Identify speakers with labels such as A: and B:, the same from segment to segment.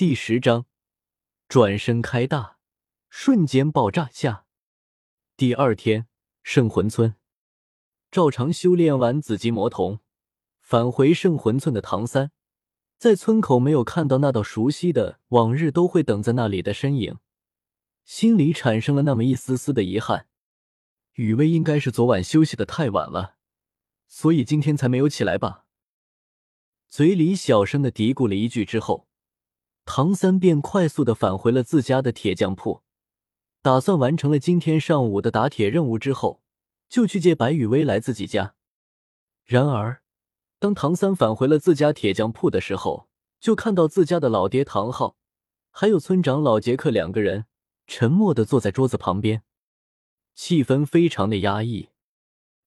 A: 第十章，转身开大，瞬间爆炸下。第二天，圣魂村，照常修炼完紫极魔瞳，返回圣魂村的唐三，在村口没有看到那道熟悉的往日都会等在那里的身影，心里产生了那么一丝丝的遗憾。雨薇应该是昨晚休息的太晚了，所以今天才没有起来吧？嘴里小声的嘀咕了一句之后。唐三便快速的返回了自家的铁匠铺，打算完成了今天上午的打铁任务之后，就去接白雨薇来自己家。然而，当唐三返回了自家铁匠铺的时候，就看到自家的老爹唐昊，还有村长老杰克两个人沉默的坐在桌子旁边，气氛非常的压抑，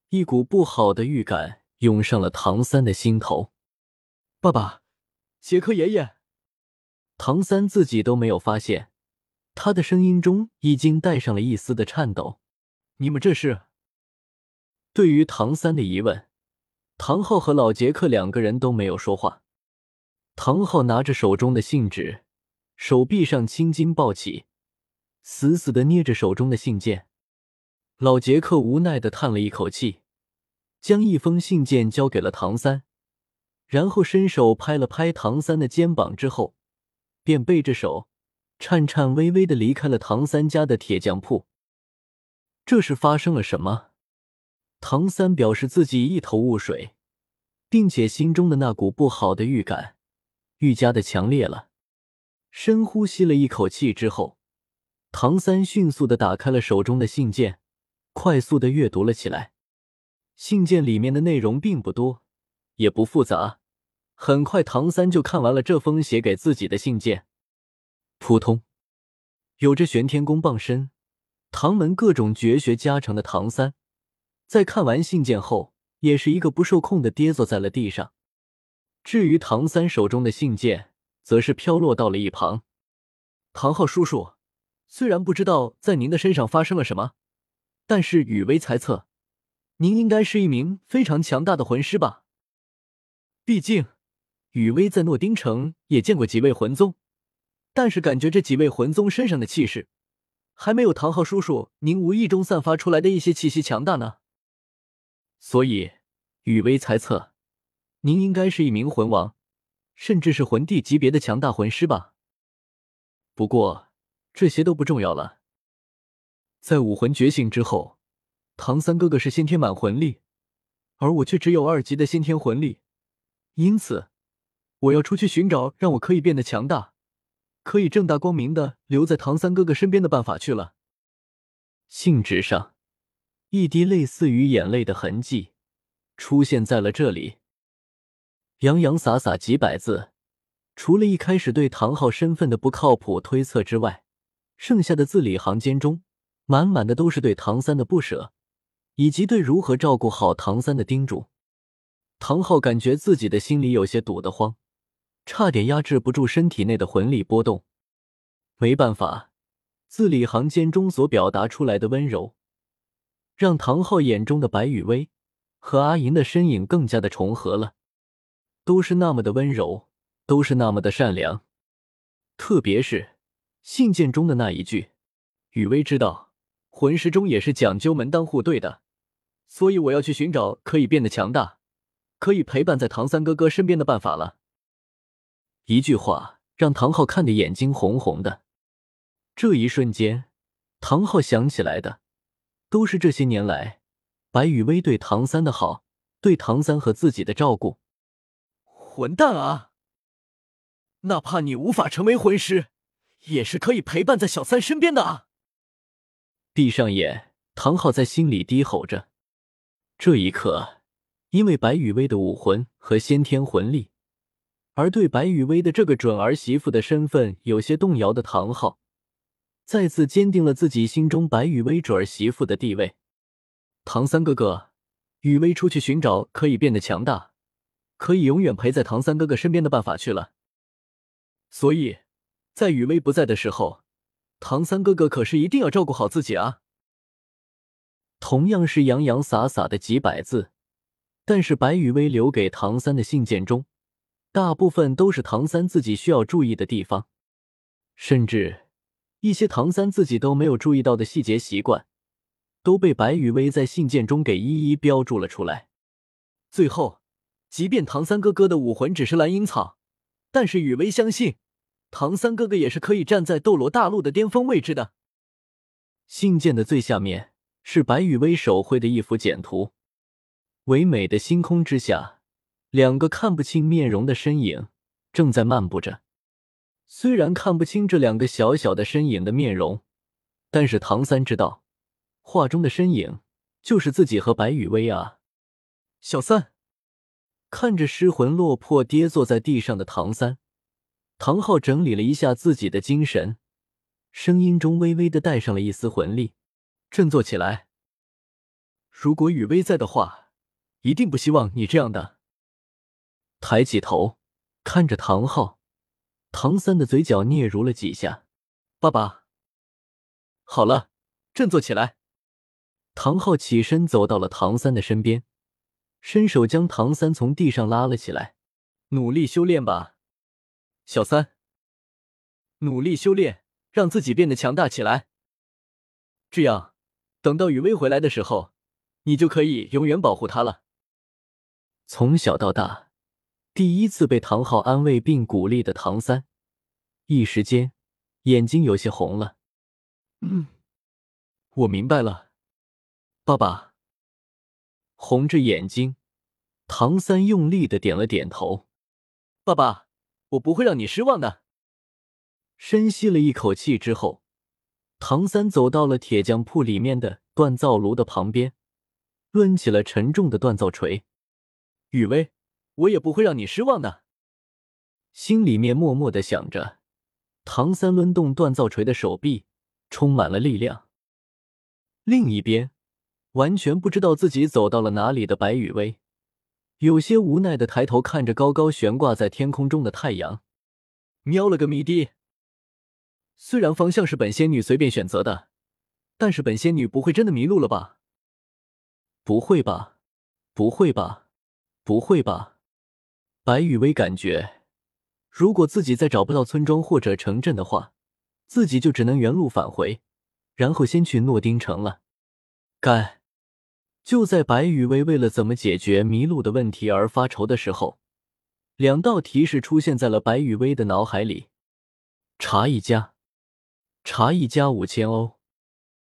A: 一股不好的预感涌上了唐三的心头。爸爸，杰克爷爷。唐三自己都没有发现，他的声音中已经带上了一丝的颤抖。你们这是？对于唐三的疑问，唐昊和老杰克两个人都没有说话。唐昊拿着手中的信纸，手臂上青筋暴起，死死的捏着手中的信件。老杰克无奈的叹了一口气，将一封信件交给了唐三，然后伸手拍了拍唐三的肩膀，之后。便背着手，颤颤巍巍的离开了唐三家的铁匠铺。这是发生了什么？唐三表示自己一头雾水，并且心中的那股不好的预感愈加的强烈了。深呼吸了一口气之后，唐三迅速的打开了手中的信件，快速的阅读了起来。信件里面的内容并不多，也不复杂。很快，唐三就看完了这封写给自己的信件。扑通，有着玄天功傍身、唐门各种绝学加成的唐三，在看完信件后，也是一个不受控的跌坐在了地上。至于唐三手中的信件，则是飘落到了一旁。唐昊叔叔，虽然不知道在您的身上发生了什么，但是雨薇猜测，您应该是一名非常强大的魂师吧？毕竟。雨薇在诺丁城也见过几位魂宗，但是感觉这几位魂宗身上的气势，还没有唐昊叔叔您无意中散发出来的一些气息强大呢。所以，雨薇猜测，您应该是一名魂王，甚至是魂帝级别的强大魂师吧。不过，这些都不重要了。在武魂觉醒之后，唐三哥哥是先天满魂力，而我却只有二级的先天魂力，因此。我要出去寻找让我可以变得强大，可以正大光明的留在唐三哥哥身边的办法去了。信纸上，一滴类似于眼泪的痕迹出现在了这里，洋洋洒洒几百字，除了一开始对唐昊身份的不靠谱推测之外，剩下的字里行间中，满满的都是对唐三的不舍，以及对如何照顾好唐三的叮嘱。唐昊感觉自己的心里有些堵得慌。差点压制不住身体内的魂力波动，没办法，字里行间中所表达出来的温柔，让唐昊眼中的白雨薇和阿银的身影更加的重合了，都是那么的温柔，都是那么的善良。特别是信件中的那一句：“雨薇知道，魂师中也是讲究门当户对的，所以我要去寻找可以变得强大，可以陪伴在唐三哥哥身边的办法了。”一句话让唐昊看得眼睛红红的。这一瞬间，唐昊想起来的都是这些年来白雨薇对唐三的好，对唐三和自己的照顾。混蛋啊！哪怕你无法成为魂师，也是可以陪伴在小三身边的啊！闭上眼，唐昊在心里低吼着。这一刻，因为白雨薇的武魂和先天魂力。而对白雨薇的这个准儿媳妇的身份有些动摇的唐昊，再次坚定了自己心中白雨薇准儿媳妇的地位。唐三哥哥，雨薇出去寻找可以变得强大，可以永远陪在唐三哥哥身边的办法去了。所以，在雨薇不在的时候，唐三哥哥可是一定要照顾好自己啊。同样是洋洋洒洒的几百字，但是白雨薇留给唐三的信件中。大部分都是唐三自己需要注意的地方。甚至一些唐三自己都没有注意到的细节习惯，都被白雨薇在信件中给一一标注了出来。最后，即便唐三哥哥的武魂只是蓝银草，但是雨薇相信，唐三哥哥也是可以站在斗罗大陆的巅峰位置的。信件的最下面是白雨薇手绘的一幅简图，唯美的星空之下，两个看不清面容的身影正在漫步着。虽然看不清这两个小小的身影的面容，但是唐三知道，画中的身影就是自己和白雨薇啊。小三看着失魂落魄跌坐在地上的唐三，唐昊整理了一下自己的精神，声音中微微的带上了一丝魂力，振作起来。如果雨薇在的话，一定不希望你这样的。抬起头看着唐昊。唐三的嘴角嗫嚅了几下，爸爸，好了，振作起来。唐昊起身走到了唐三的身边，伸手将唐三从地上拉了起来，努力修炼吧，小三。努力修炼，让自己变得强大起来。这样，等到雨薇回来的时候，你就可以永远保护她了。从小到大。第一次被唐昊安慰并鼓励的唐三，一时间眼睛有些红了。嗯，我明白了，爸爸。红着眼睛，唐三用力的点了点头。爸爸，我不会让你失望的。深吸了一口气之后，唐三走到了铁匠铺里面的锻造炉的旁边，抡起了沉重的锻造锤。雨薇。我也不会让你失望的，心里面默默的想着。唐三抡动锻造锤的手臂充满了力量。另一边，完全不知道自己走到了哪里的白雨薇，有些无奈的抬头看着高高悬挂在天空中的太阳，喵了个咪的。虽然方向是本仙女随便选择的，但是本仙女不会真的迷路了吧？不会吧？不会吧？不会吧？白雨薇感觉，如果自己再找不到村庄或者城镇的话，自己就只能原路返回，然后先去诺丁城了。该就在白雨薇为了怎么解决迷路的问题而发愁的时候，两道提示出现在了白雨薇的脑海里：茶一家，茶一家五千欧。